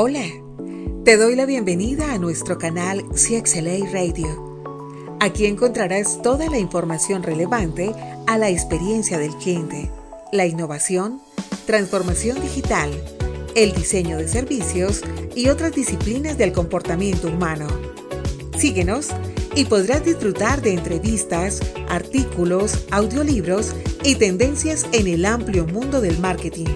Hola, te doy la bienvenida a nuestro canal CXLA Radio. Aquí encontrarás toda la información relevante a la experiencia del cliente, la innovación, transformación digital, el diseño de servicios y otras disciplinas del comportamiento humano. Síguenos y podrás disfrutar de entrevistas, artículos, audiolibros y tendencias en el amplio mundo del marketing